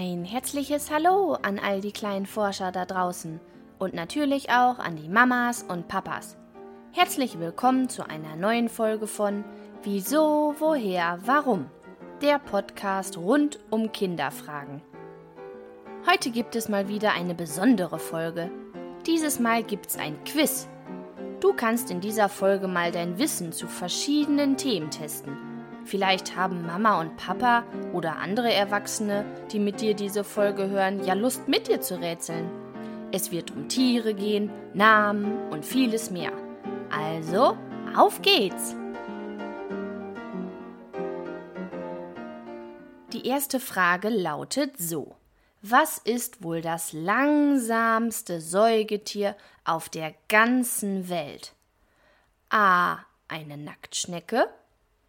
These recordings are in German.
herzliches Hallo an all die kleinen Forscher da draußen und natürlich auch an die Mamas und Papas. Herzlich willkommen zu einer neuen Folge von Wieso, woher, warum? Der Podcast rund um Kinderfragen. Heute gibt es mal wieder eine besondere Folge. Dieses Mal gibt es ein Quiz. Du kannst in dieser Folge mal dein Wissen zu verschiedenen Themen testen. Vielleicht haben Mama und Papa oder andere Erwachsene, die mit dir diese Folge hören, ja Lust mit dir zu rätseln. Es wird um Tiere gehen, Namen und vieles mehr. Also, auf geht's! Die erste Frage lautet so. Was ist wohl das langsamste Säugetier auf der ganzen Welt? A. Eine Nacktschnecke,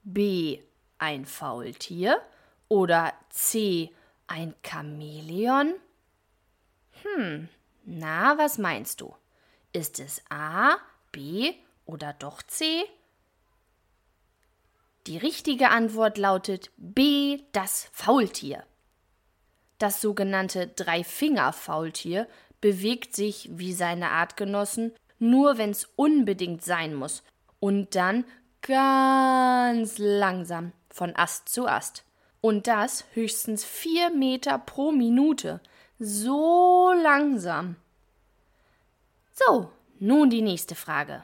B. ein Faultier oder C. ein Chamäleon? Hm, na, was meinst du? Ist es A, B oder doch C? Die richtige Antwort lautet B, das Faultier. Das sogenannte Dreifinger-Faultier bewegt sich wie seine Artgenossen nur, wenn es unbedingt sein muss und dann ganz langsam von Ast zu Ast. Und das höchstens vier Meter pro Minute. So langsam. So, nun die nächste Frage.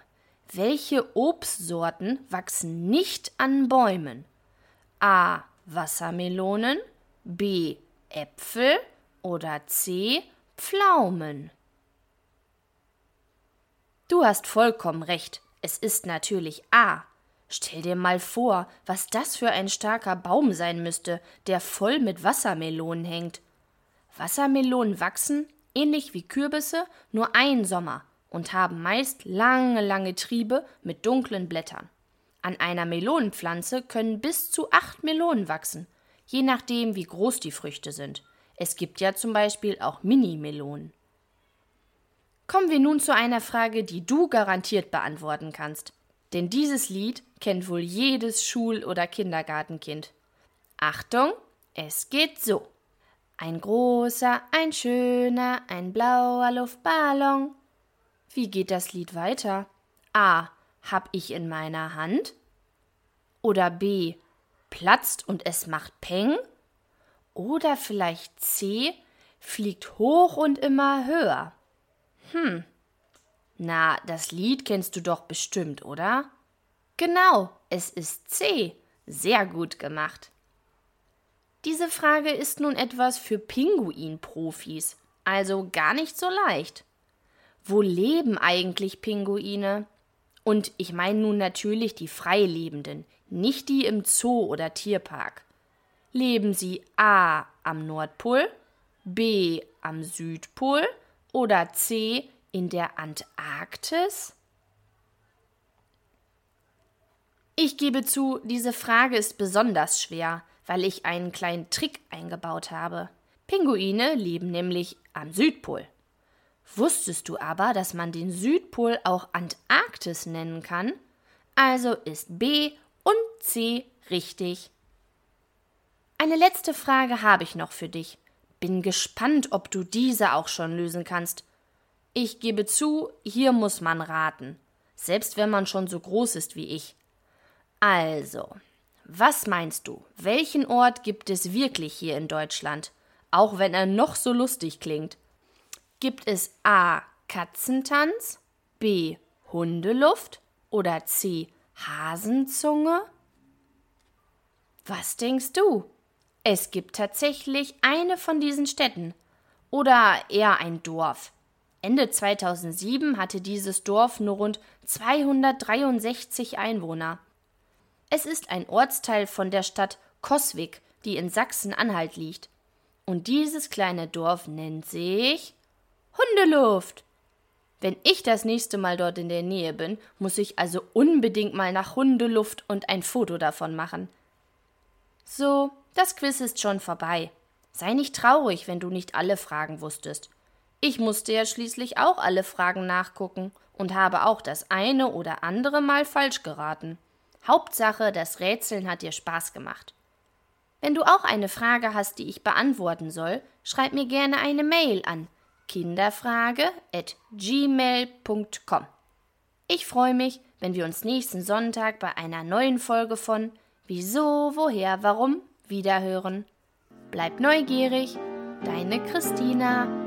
Welche Obstsorten wachsen nicht an Bäumen? A. Wassermelonen, B. Äpfel oder C. Pflaumen. Du hast vollkommen recht. Es ist natürlich A. Stell dir mal vor, was das für ein starker Baum sein müsste, der voll mit Wassermelonen hängt. Wassermelonen wachsen, ähnlich wie Kürbisse, nur einen Sommer und haben meist lange, lange Triebe mit dunklen Blättern. An einer Melonenpflanze können bis zu acht Melonen wachsen, je nachdem, wie groß die Früchte sind. Es gibt ja zum Beispiel auch Mini-Melonen. Kommen wir nun zu einer Frage, die du garantiert beantworten kannst. Denn dieses Lied kennt wohl jedes Schul- oder Kindergartenkind. Achtung, es geht so. Ein großer, ein schöner, ein blauer Luftballon. Wie geht das Lied weiter? A. Hab ich in meiner Hand? Oder B. Platzt und es macht Peng? Oder vielleicht C. Fliegt hoch und immer höher? Hm, na, das Lied kennst du doch bestimmt, oder? Genau, es ist C. Sehr gut gemacht. Diese Frage ist nun etwas für Pinguinprofis, also gar nicht so leicht. Wo leben eigentlich Pinguine? Und ich meine nun natürlich die Freilebenden, nicht die im Zoo oder Tierpark. Leben sie A am Nordpol, B am Südpol oder C in der Antarktis? Ich gebe zu, diese Frage ist besonders schwer, weil ich einen kleinen Trick eingebaut habe. Pinguine leben nämlich am Südpol. Wusstest du aber, dass man den Südpol auch Antarktis nennen kann? Also ist B und C richtig. Eine letzte Frage habe ich noch für dich. Bin gespannt, ob du diese auch schon lösen kannst. Ich gebe zu, hier muss man raten, selbst wenn man schon so groß ist wie ich. Also, was meinst du, welchen Ort gibt es wirklich hier in Deutschland, auch wenn er noch so lustig klingt? Gibt es A. Katzentanz, B. Hundeluft oder C. Hasenzunge? Was denkst du? Es gibt tatsächlich eine von diesen Städten oder eher ein Dorf. Ende 2007 hatte dieses Dorf nur rund 263 Einwohner. Es ist ein Ortsteil von der Stadt Coswig, die in Sachsen-Anhalt liegt. Und dieses kleine Dorf nennt sich Hundeluft. Wenn ich das nächste Mal dort in der Nähe bin, muss ich also unbedingt mal nach Hundeluft und ein Foto davon machen. So, das Quiz ist schon vorbei. Sei nicht traurig, wenn du nicht alle Fragen wusstest. Ich musste ja schließlich auch alle Fragen nachgucken und habe auch das eine oder andere Mal falsch geraten. Hauptsache, das Rätseln hat dir Spaß gemacht. Wenn du auch eine Frage hast, die ich beantworten soll, schreib mir gerne eine Mail an kinderfrage@gmail.com. Ich freue mich, wenn wir uns nächsten Sonntag bei einer neuen Folge von Wieso, woher, warum wiederhören. Bleib neugierig, deine Christina.